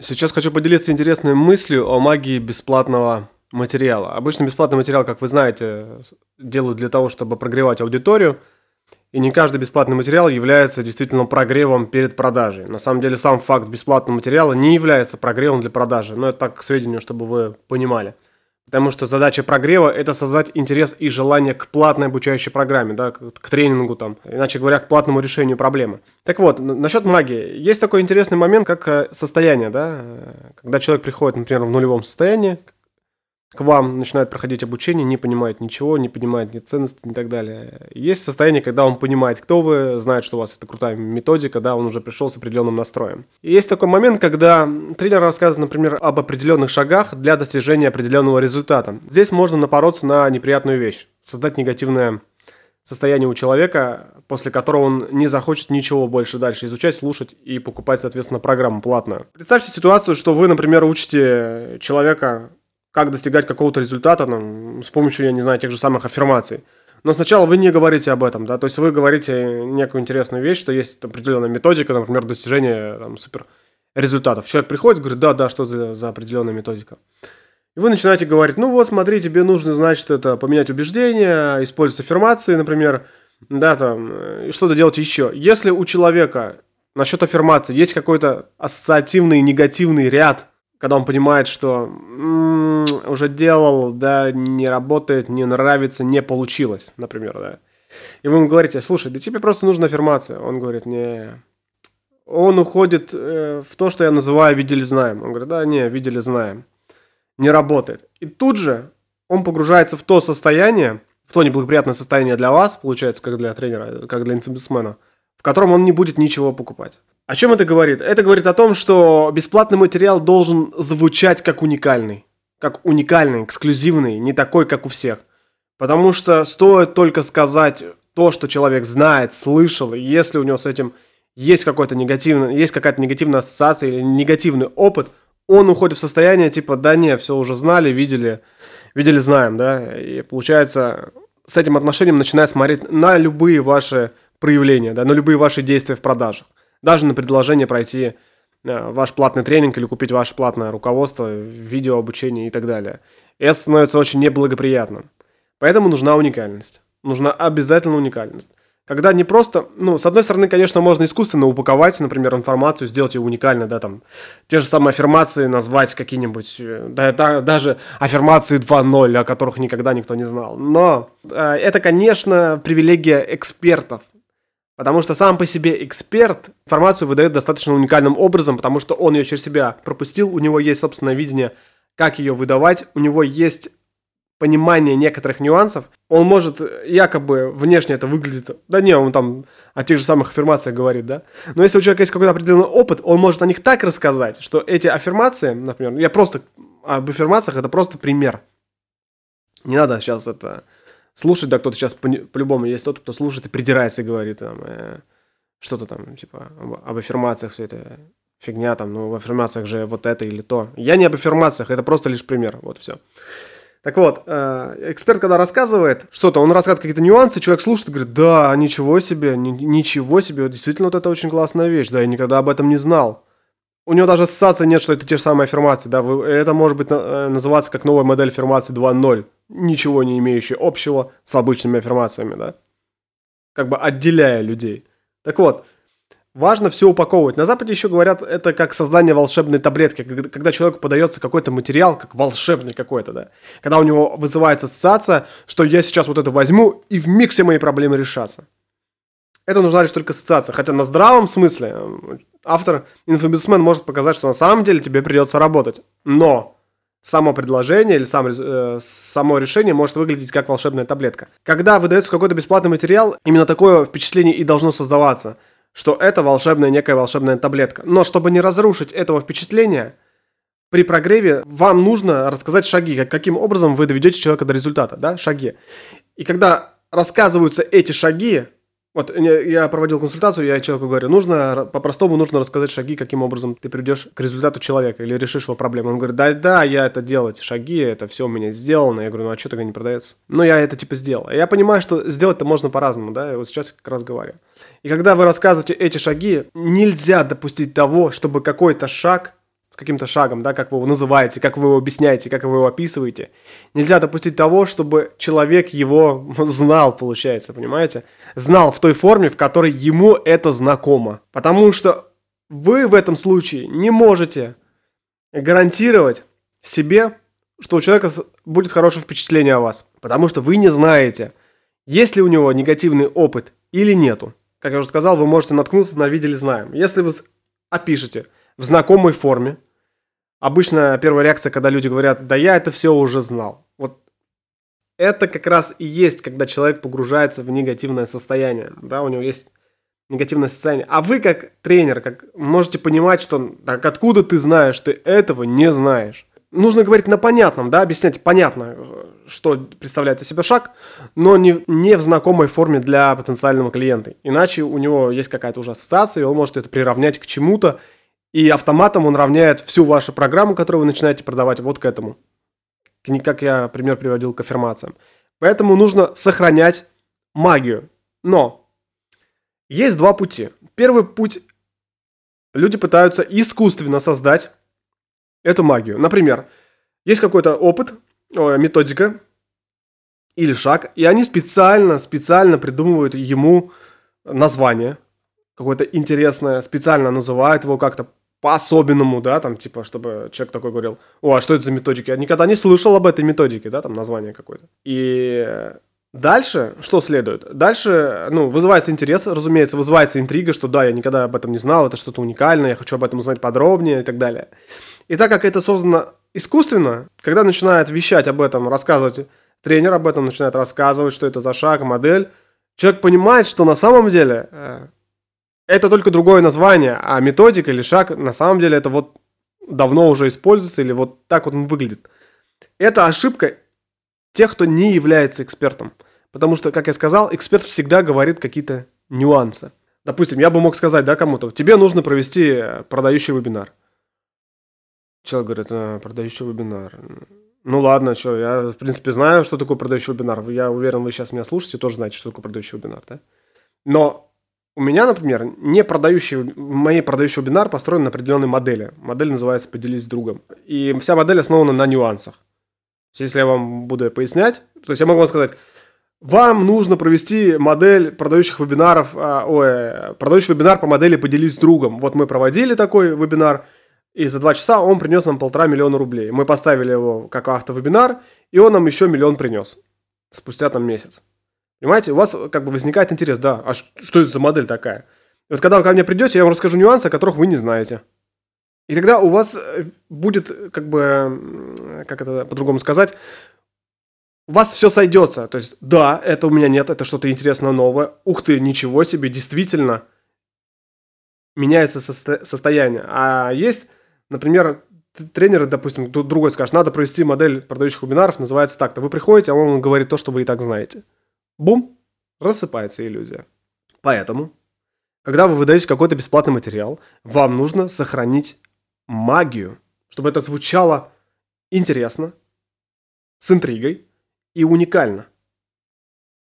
Сейчас хочу поделиться интересной мыслью о магии бесплатного материала. Обычно бесплатный материал, как вы знаете, делают для того, чтобы прогревать аудиторию. И не каждый бесплатный материал является действительно прогревом перед продажей. На самом деле сам факт бесплатного материала не является прогревом для продажи. Но это так к сведению, чтобы вы понимали. Потому что задача прогрева – это создать интерес и желание к платной обучающей программе, да, к, тренингу там, иначе говоря, к платному решению проблемы. Так вот, насчет магии. Есть такой интересный момент, как э, состояние, да, когда человек приходит, например, в нулевом состоянии, к вам начинает проходить обучение, не понимает ничего, не понимает ни ценности и так далее. Есть состояние, когда он понимает, кто вы, знает, что у вас это крутая методика, да, он уже пришел с определенным настроем. И есть такой момент, когда тренер рассказывает, например, об определенных шагах для достижения определенного результата. Здесь можно напороться на неприятную вещь, создать негативное состояние у человека, после которого он не захочет ничего больше дальше изучать, слушать и покупать, соответственно, программу платную. Представьте ситуацию, что вы, например, учите человека как достигать какого-то результата ну, с помощью, я не знаю, тех же самых аффирмаций. Но сначала вы не говорите об этом, да, то есть вы говорите некую интересную вещь, что есть определенная методика, например, достижения там, супер результатов. Человек приходит, говорит, да, да, что за, за определенная методика. И вы начинаете говорить, ну вот, смотри, тебе нужно, значит, это поменять убеждения, использовать аффирмации, например, да, там, и что-то делать еще. Если у человека насчет аффирмации есть какой-то ассоциативный негативный ряд когда он понимает, что м-м, уже делал, да, не работает, не нравится, не получилось, например, да. И вы ему говорите, слушай, да тебе просто нужна аффирмация. Он говорит, не. Он уходит э, в то, что я называю видели знаем. Он говорит, да, не, видели знаем. Не работает. И тут же он погружается в то состояние, в то неблагоприятное состояние для вас, получается, как для тренера, как для инфобисмена, в котором он не будет ничего покупать. О чем это говорит? Это говорит о том, что бесплатный материал должен звучать как уникальный. Как уникальный, эксклюзивный, не такой, как у всех. Потому что стоит только сказать то, что человек знает, слышал, и если у него с этим есть какой-то негативный, есть какая-то негативная ассоциация или негативный опыт, он уходит в состояние типа, да не, все уже знали, видели, видели, знаем, да, и получается с этим отношением начинает смотреть на любые ваши проявления, да, на любые ваши действия в продажах даже на предложение пройти э, ваш платный тренинг или купить ваше платное руководство, видео обучение и так далее. И это становится очень неблагоприятным. Поэтому нужна уникальность. Нужна обязательно уникальность. Когда не просто, ну, с одной стороны, конечно, можно искусственно упаковать, например, информацию, сделать ее уникальной, да, там, те же самые аффирмации назвать какие-нибудь, э, да, да, даже аффирмации 2.0, о которых никогда никто не знал. Но э, это, конечно, привилегия экспертов, Потому что сам по себе эксперт информацию выдает достаточно уникальным образом, потому что он ее через себя пропустил, у него есть собственное видение, как ее выдавать, у него есть понимание некоторых нюансов, он может якобы внешне это выглядит, да не, он там о тех же самых аффирмациях говорит, да, но если у человека есть какой-то определенный опыт, он может о них так рассказать, что эти аффирмации, например, я просто об аффирмациях, это просто пример. Не надо сейчас это слушать, да, кто-то сейчас по- по-любому есть тот, кто слушает и придирается и говорит там, э, что-то там, типа, об, об аффирмациях, все это фигня там, ну, в аффирмациях же вот это или то. Я не об аффирмациях, это просто лишь пример, вот все. Так вот, э, эксперт, когда рассказывает что-то, он рассказывает какие-то нюансы, человек слушает и говорит, да, ничего себе, ни- ничего себе, действительно вот это очень классная вещь, да, я никогда об этом не знал. У него даже ассоциации нет, что это те же самые аффирмации, да, вы, это может быть э, называться как новая модель аффирмации 2.0 ничего не имеющие общего с обычными аффирмациями, да? Как бы отделяя людей. Так вот, важно все упаковывать. На Западе еще говорят, это как создание волшебной таблетки, когда человеку подается какой-то материал, как волшебный какой-то, да. Когда у него вызывается ассоциация, что я сейчас вот это возьму, и в миг все мои проблемы решатся. Это нужна лишь только ассоциация. Хотя на здравом смысле автор, инфобисмен может показать, что на самом деле тебе придется работать. Но само предложение или сам, э, само решение может выглядеть как волшебная таблетка. Когда выдается какой-то бесплатный материал, именно такое впечатление и должно создаваться, что это волшебная, некая волшебная таблетка. Но чтобы не разрушить этого впечатления, при прогреве вам нужно рассказать шаги, каким образом вы доведете человека до результата, да, шаги. И когда рассказываются эти шаги, вот я проводил консультацию, я человеку говорю, нужно, по-простому нужно рассказать шаги, каким образом ты придешь к результату человека или решишь его проблему. Он говорит, да, да, я это делал, эти шаги, это все у меня сделано. Я говорю, ну а что тогда не продается? Ну я это типа сделал. Я понимаю, что сделать-то можно по-разному, да, и вот сейчас как раз говорю. И когда вы рассказываете эти шаги, нельзя допустить того, чтобы какой-то шаг каким-то шагом, да, как вы его называете, как вы его объясняете, как вы его описываете. Нельзя допустить того, чтобы человек его знал, получается, понимаете? Знал в той форме, в которой ему это знакомо. Потому что вы в этом случае не можете гарантировать себе, что у человека будет хорошее впечатление о вас. Потому что вы не знаете, есть ли у него негативный опыт или нету. Как я уже сказал, вы можете наткнуться на «видели, знаем». Если вы опишете в знакомой форме, обычно первая реакция, когда люди говорят «да я это все уже знал». Вот это как раз и есть, когда человек погружается в негативное состояние. Да, у него есть негативное состояние. А вы, как тренер, как можете понимать, что так откуда ты знаешь, ты этого не знаешь. Нужно говорить на понятном, да, объяснять понятно, что представляет из себя шаг, но не, не в знакомой форме для потенциального клиента. Иначе у него есть какая-то уже ассоциация, и он может это приравнять к чему-то, и автоматом он равняет всю вашу программу, которую вы начинаете продавать, вот к этому. Как я пример приводил к аффирмациям. Поэтому нужно сохранять магию. Но есть два пути. Первый путь. Люди пытаются искусственно создать эту магию. Например, есть какой-то опыт, методика или шаг, и они специально, специально придумывают ему название какое-то интересное, специально называют его как-то по-особенному, да, там, типа, чтобы человек такой говорил, о, а что это за методики? Я никогда не слышал об этой методике, да, там, название какое-то. И Дальше что следует? Дальше, ну, вызывается интерес, разумеется, вызывается интрига, что да, я никогда об этом не знал, это что-то уникальное, я хочу об этом узнать подробнее и так далее. И так как это создано искусственно, когда начинает вещать об этом, рассказывать тренер об этом, начинает рассказывать, что это за шаг, модель, человек понимает, что на самом деле э, это только другое название, а методика или шаг на самом деле это вот давно уже используется или вот так вот он выглядит. Это ошибка тех, кто не является экспертом. Потому что, как я сказал, эксперт всегда говорит какие-то нюансы. Допустим, я бы мог сказать, да, кому-то, тебе нужно провести э, продающий вебинар. Человек говорит, а, продающий вебинар. Ну ладно, что, я, в принципе, знаю, что такое продающий вебинар. Я уверен, вы сейчас меня слушаете, тоже знаете, что такое продающий вебинар, да? Но у меня, например, не продающий, моей продающий вебинар построен на определенной модели. Модель называется «Поделись с другом». И вся модель основана на нюансах. Если я вам буду пояснять, то есть я могу вам сказать, вам нужно провести модель продающих вебинаров, а, ой, продающий вебинар по модели «Поделись с другом». Вот мы проводили такой вебинар, и за два часа он принес нам полтора миллиона рублей. Мы поставили его как автовебинар, и он нам еще миллион принес спустя там месяц. Понимаете, у вас как бы возникает интерес, да, а что это за модель такая? И вот когда вы ко мне придете, я вам расскажу нюансы, о которых вы не знаете. И тогда у вас э, будет, как бы, как это по-другому сказать, у вас все сойдется. То есть, да, это у меня нет, это что-то интересное новое. Ух ты, ничего себе, действительно меняется состо- состояние. А есть, например, тренеры, допустим, другой скажет, надо провести модель продающих вебинаров, называется так-то. Вы приходите, а он говорит то, что вы и так знаете. Бум, рассыпается иллюзия. Поэтому, когда вы выдаете какой-то бесплатный материал, вам нужно сохранить магию, чтобы это звучало интересно, с интригой и уникально.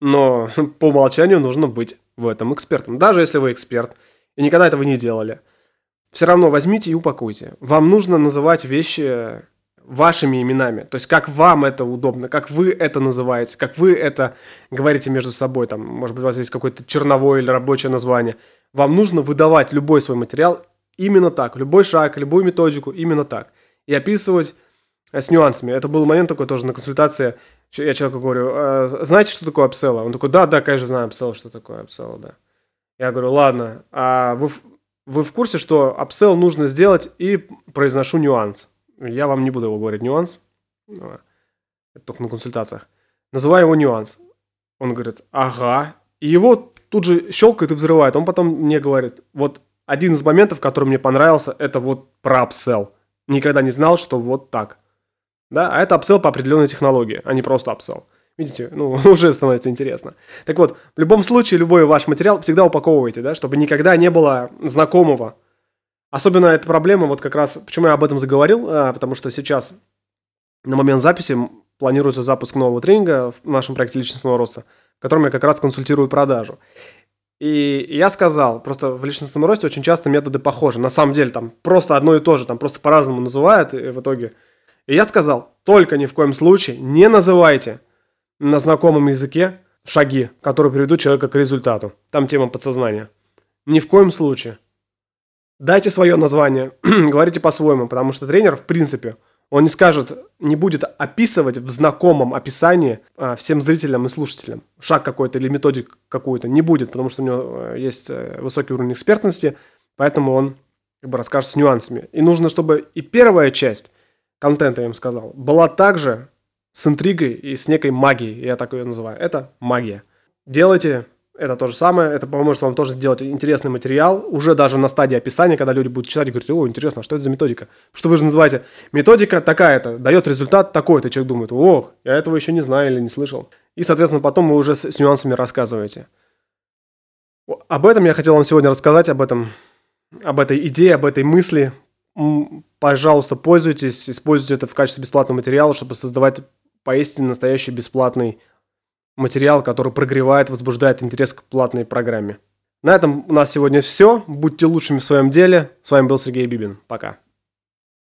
Но по умолчанию нужно быть в этом экспертом. Даже если вы эксперт и никогда этого не делали, все равно возьмите и упакуйте. Вам нужно называть вещи вашими именами. То есть, как вам это удобно, как вы это называете, как вы это говорите между собой. Там, может быть, у вас есть какое-то черновое или рабочее название. Вам нужно выдавать любой свой материал именно так. Любой шаг, любую методику именно так. И описывать э, с нюансами. Это был момент такой тоже на консультации. Я человеку говорю, «А, знаете, что такое upsell? Он такой, да, да, конечно, знаю upsell, что такое upsell, да. Я говорю, ладно, а вы, вы в курсе, что upsell нужно сделать и произношу нюанс. Я вам не буду его говорить нюанс, это только на консультациях. Называю его нюанс. Он говорит, ага. И его тут же щелкает и взрывает. Он потом мне говорит, вот один из моментов, который мне понравился, это вот про upsell. Никогда не знал, что вот так. Да, а это апсел по определенной технологии, а не просто апсел. Видите, ну, уже становится интересно. Так вот, в любом случае, любой ваш материал всегда упаковывайте, да, чтобы никогда не было знакомого. Особенно эта проблема, вот как раз, почему я об этом заговорил, а, потому что сейчас, на момент записи, планируется запуск нового тренинга в нашем проекте личностного роста, в котором я как раз консультирую продажу. И я сказал, просто в личностном росте очень часто методы похожи. На самом деле там просто одно и то же, там просто по-разному называют и в итоге. И я сказал, только ни в коем случае не называйте на знакомом языке шаги, которые приведут человека к результату. Там тема подсознания. Ни в коем случае. Дайте свое название, говорите по-своему, потому что тренер, в принципе, он не скажет, не будет описывать в знакомом описании а, всем зрителям и слушателям шаг какой-то или методик какую-то. Не будет, потому что у него э, есть э, высокий уровень экспертности, поэтому он как бы расскажет с нюансами. И нужно, чтобы и первая часть контента, я им сказал, была также с интригой и с некой магией, я так ее называю. Это магия. Делайте это то же самое, это поможет вам тоже сделать интересный материал, уже даже на стадии описания, когда люди будут читать и говорить, о, интересно, а что это за методика? Что вы же называете, методика такая-то, дает результат такой-то, человек думает, ох, я этого еще не знаю или не слышал. И, соответственно, потом вы уже с, с нюансами рассказываете. Об этом я хотел вам сегодня рассказать, об этом, об этой идее, об этой мысли. Пожалуйста, пользуйтесь, используйте это в качестве бесплатного материала, чтобы создавать поистине настоящий бесплатный материал, который прогревает, возбуждает интерес к платной программе. На этом у нас сегодня все. Будьте лучшими в своем деле. С вами был Сергей Бибин. Пока.